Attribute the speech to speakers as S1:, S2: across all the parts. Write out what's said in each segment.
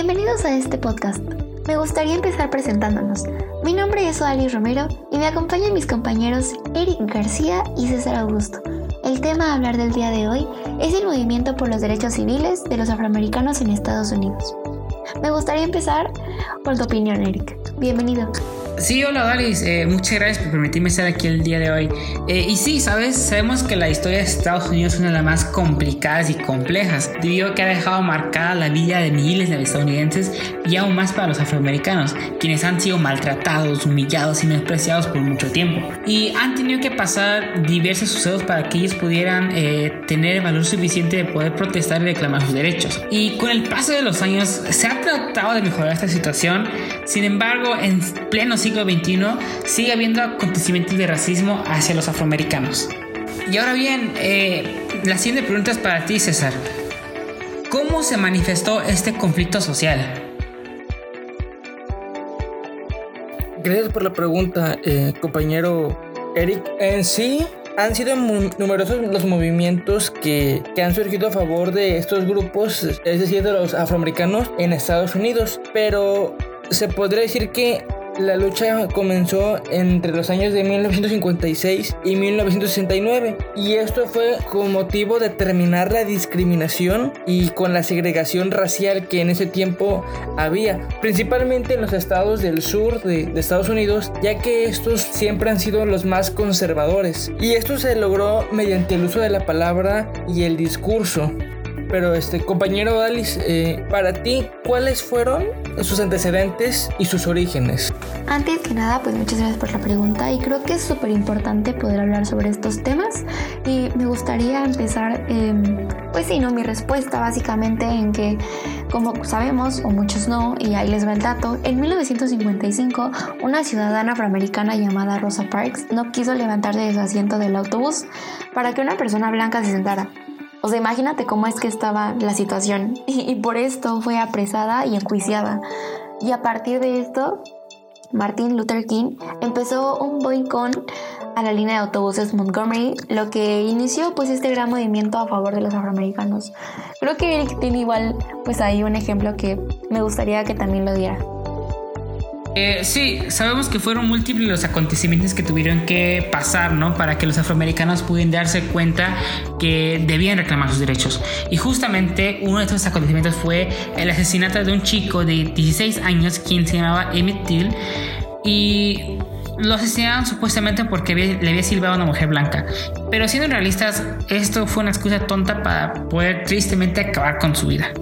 S1: Bienvenidos a este podcast. Me gustaría empezar presentándonos. Mi nombre es Odalis Romero y me acompañan mis compañeros Eric García y César Augusto. El tema a hablar del día de hoy es el movimiento por los derechos civiles de los afroamericanos en Estados Unidos. Me gustaría empezar por tu opinión, Eric. Bienvenido.
S2: Sí, hola Dalis, eh, muchas gracias por permitirme estar aquí el día de hoy. Eh, y sí, sabes, sabemos que la historia de Estados Unidos es una de las más complicadas y complejas, debido a que ha dejado marcada la vida de miles de estadounidenses y aún más para los afroamericanos, quienes han sido maltratados, humillados y menospreciados por mucho tiempo. Y han tenido que pasar diversos sucesos para que ellos pudieran eh, tener el valor suficiente de poder protestar y reclamar sus derechos. Y con el paso de los años se ha tratado de mejorar esta situación, sin embargo, en pleno siglo siglo XXI sigue habiendo acontecimientos de racismo hacia los afroamericanos. Y ahora bien, eh, la siguiente pregunta es para ti, César. ¿Cómo se manifestó este conflicto social?
S3: Gracias por la pregunta, eh, compañero Eric. En sí, han sido numerosos los movimientos que, que, han surgido a favor de estos grupos, es decir, de los afroamericanos en Estados Unidos, pero se podría decir que la lucha comenzó entre los años de 1956 y 1969 y esto fue con motivo de terminar la discriminación y con la segregación racial que en ese tiempo había, principalmente en los estados del sur de, de Estados Unidos, ya que estos siempre han sido los más conservadores y esto se logró mediante el uso de la palabra y el discurso. Pero este compañero Alice, eh, para ti, ¿cuáles fueron sus antecedentes y sus orígenes?
S1: Antes que nada, pues muchas gracias por la pregunta y creo que es súper importante poder hablar sobre estos temas y me gustaría empezar, eh, pues sí, no, mi respuesta básicamente en que, como sabemos, o muchos no, y ahí les va el dato, en 1955 una ciudadana afroamericana llamada Rosa Parks no quiso levantarse de su asiento del autobús para que una persona blanca se sentara. O sea, imagínate cómo es que estaba la situación. Y, por esto fue apresada y enjuiciada. Y a partir de esto, Martin Luther King empezó un boicot a la línea de autobuses Montgomery, lo que inició pues este gran movimiento a favor de los afroamericanos. Creo que Eric tiene igual pues ahí un ejemplo que me gustaría que también lo diera.
S2: Eh, sí, sabemos que fueron múltiples los acontecimientos que tuvieron que pasar, ¿no? Para que los afroamericanos pudieran darse cuenta que debían reclamar sus derechos. Y justamente uno de estos acontecimientos fue el asesinato de un chico de 16 años, quien se llamaba Emmett Till, y lo asesinaron supuestamente porque le había silbado a una mujer blanca. Pero siendo realistas, esto fue una excusa tonta para poder tristemente acabar con su vida.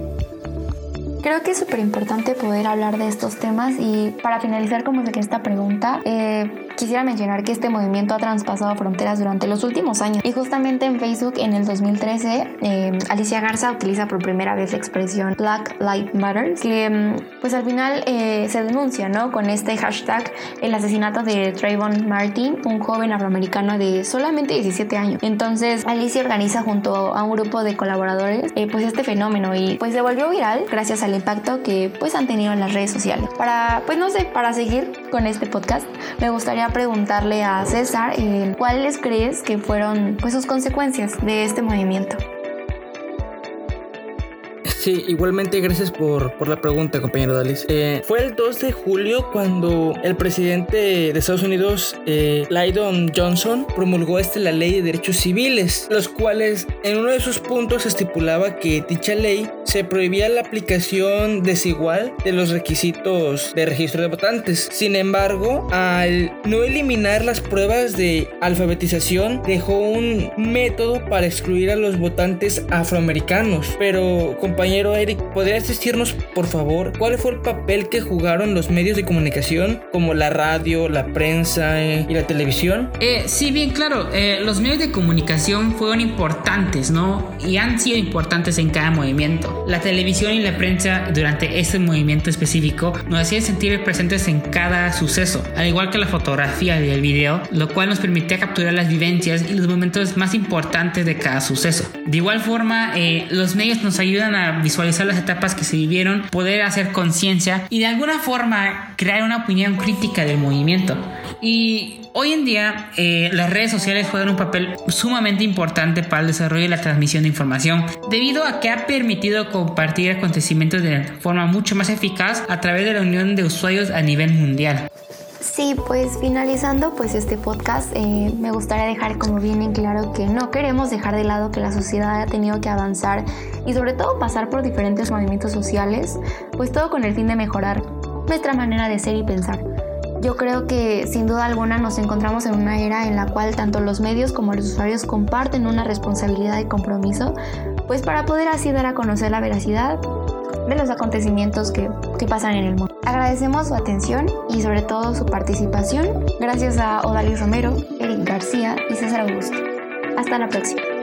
S1: Creo que es súper importante poder hablar de estos temas y para finalizar como de que esta pregunta, eh, quisiera mencionar que este movimiento ha traspasado fronteras durante los últimos años y justamente en Facebook en el 2013 eh, Alicia Garza utiliza por primera vez la expresión Black Lives Matter que mm, pues al final eh, se denuncia ¿no? con este hashtag el asesinato de Trayvon Martin, un joven afroamericano de solamente 17 años. Entonces Alicia organiza junto a un grupo de colaboradores pues este fenómeno y pues se volvió viral gracias a el impacto que pues han tenido en las redes sociales. Para, pues no sé, para seguir con este podcast, me gustaría preguntarle a César eh, cuáles crees que fueron pues sus consecuencias de este movimiento.
S3: Sí, igualmente gracias por, por la pregunta, compañero Dalis. Eh, fue el 2 de julio cuando el presidente de Estados Unidos, eh, Lyndon Johnson, promulgó este, la ley de derechos civiles, los cuales en uno de sus puntos estipulaba que dicha ley se prohibía la aplicación desigual de los requisitos de registro de votantes. Sin embargo, al no eliminar las pruebas de alfabetización, dejó un método para excluir a los votantes afroamericanos. Pero, compañero, Eric, ¿podrías decirnos, por favor, cuál fue el papel que jugaron los medios de comunicación, como la radio, la prensa eh, y la televisión?
S2: Eh, sí, bien claro. Eh, los medios de comunicación fueron importantes, ¿no? Y han sido importantes en cada movimiento. La televisión y la prensa durante este movimiento específico nos hacían sentir presentes en cada suceso, al igual que la fotografía y el video, lo cual nos permitía capturar las vivencias y los momentos más importantes de cada suceso. De igual forma, los medios nos ayudan a visualizar las etapas que se vivieron, poder hacer conciencia y de alguna forma crear una opinión crítica del movimiento. Y Hoy en día, eh, las redes sociales juegan un papel sumamente importante para el desarrollo y la transmisión de información, debido a que ha permitido compartir acontecimientos de forma mucho más eficaz a través de la unión de usuarios a nivel mundial.
S1: Sí, pues finalizando pues este podcast, eh, me gustaría dejar como bien en claro que no queremos dejar de lado que la sociedad ha tenido que avanzar y sobre todo pasar por diferentes movimientos sociales, pues todo con el fin de mejorar nuestra manera de ser y pensar. Yo creo que sin duda alguna nos encontramos en una era en la cual tanto los medios como los usuarios comparten una responsabilidad y compromiso, pues para poder así dar a conocer la veracidad de los acontecimientos que, que pasan en el mundo. Agradecemos su atención y sobre todo su participación. Gracias a Odalis Romero, Eric García y César Augusto. Hasta la próxima.